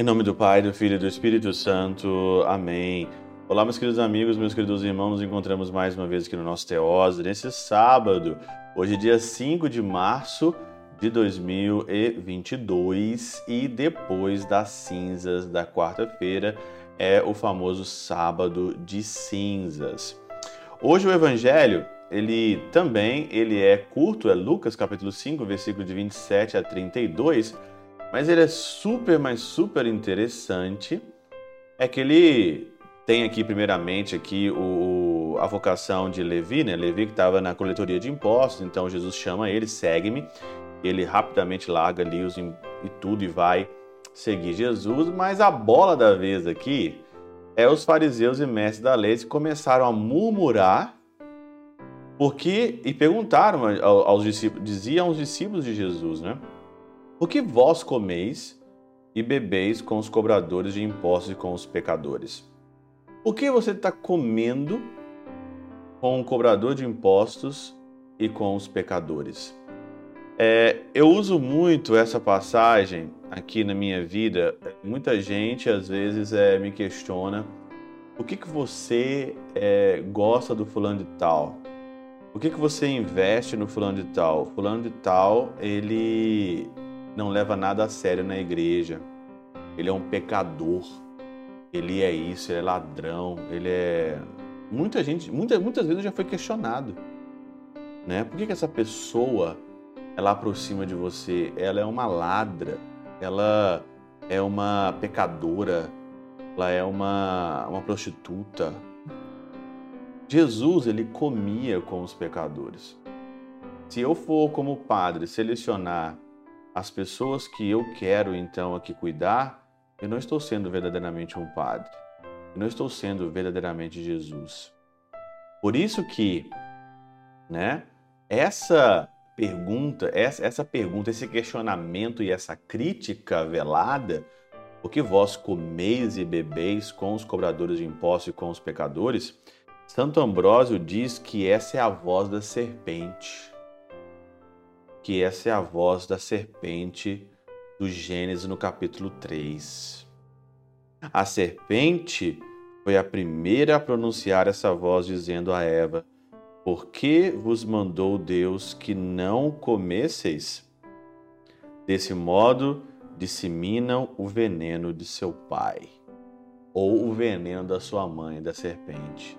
Em nome do Pai, do Filho e do Espírito Santo. Amém. Olá, meus queridos amigos, meus queridos irmãos, nos encontramos mais uma vez aqui no nosso Teose, nesse sábado, hoje dia 5 de março de 2022 e depois das cinzas da quarta-feira é o famoso sábado de cinzas. Hoje o evangelho, ele também, ele é curto, é Lucas capítulo 5, versículo de 27 a 32, mas ele é super, mas super interessante. É que ele tem aqui, primeiramente, aqui o, a vocação de Levi, né? Levi que estava na coletoria de impostos, então Jesus chama ele, segue-me. Ele rapidamente larga ali os, e tudo e vai seguir Jesus, mas a bola da vez aqui é os fariseus e mestres da lei começaram a murmurar porque e perguntaram aos discípulos, diziam aos discípulos de Jesus, né? O que vós comeis e bebeis com os cobradores de impostos e com os pecadores? O que você está comendo com o cobrador de impostos e com os pecadores? É, eu uso muito essa passagem aqui na minha vida. Muita gente às vezes é, me questiona o que, que você é, gosta do fulano de tal? O que, que você investe no fulano de tal? Fulano de tal, ele não leva nada a sério na igreja. Ele é um pecador. Ele é isso, ele é ladrão, ele é. Muita gente, muitas, muitas vezes já foi questionado. Né? Por que, que essa pessoa ela aproxima de você? Ela é uma ladra, ela é uma pecadora, ela é uma, uma prostituta. Jesus, ele comia com os pecadores. Se eu for, como padre, selecionar as pessoas que eu quero então aqui cuidar, eu não estou sendo verdadeiramente um padre. Eu não estou sendo verdadeiramente Jesus. Por isso que, né, essa pergunta, essa, essa pergunta, esse questionamento e essa crítica velada, o que vós comeis e bebeis com os cobradores de impostos e com os pecadores, Santo Ambrósio diz que essa é a voz da serpente que essa é a voz da serpente do Gênesis no capítulo 3. A serpente foi a primeira a pronunciar essa voz, dizendo a Eva: Por que vos mandou Deus que não comesseis? Desse modo, disseminam o veneno de seu pai, ou o veneno da sua mãe, da serpente.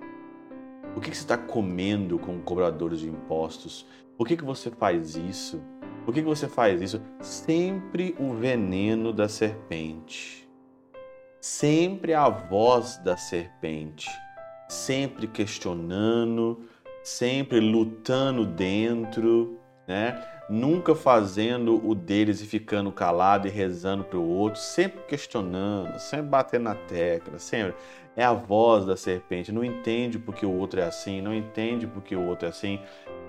O que você está comendo com cobradores de impostos? Por que, que você faz isso? Por que, que você faz isso? Sempre o veneno da serpente. Sempre a voz da serpente. Sempre questionando, sempre lutando dentro, né? Nunca fazendo o deles e ficando calado e rezando para o outro, sempre questionando, sempre batendo na tecla, sempre é a voz da serpente, não entende porque o outro é assim, não entende porque o outro é assim.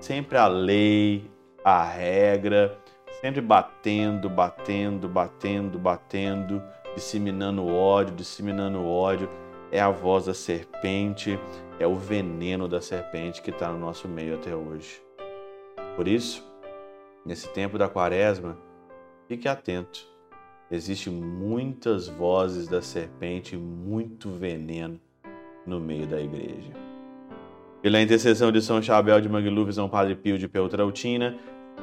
Sempre a lei, a regra, sempre batendo, batendo, batendo, batendo, disseminando ódio, disseminando ódio. É a voz da serpente, é o veneno da serpente que está no nosso meio até hoje. Por isso, nesse tempo da quaresma, fique atento Existem muitas vozes da serpente, muito veneno no meio da igreja. Pela intercessão de São Chabel de Mangluf, São Padre Pio de Peltrautina,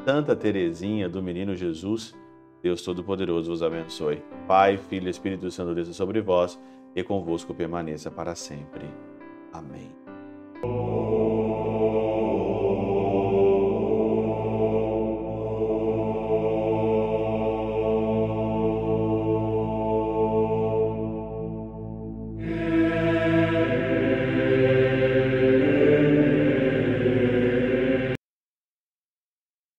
Santa Teresinha do Menino Jesus, Deus Todo-Poderoso vos abençoe. Pai, Filho e Espírito Santo desça sobre vós e convosco permaneça para sempre. Amém.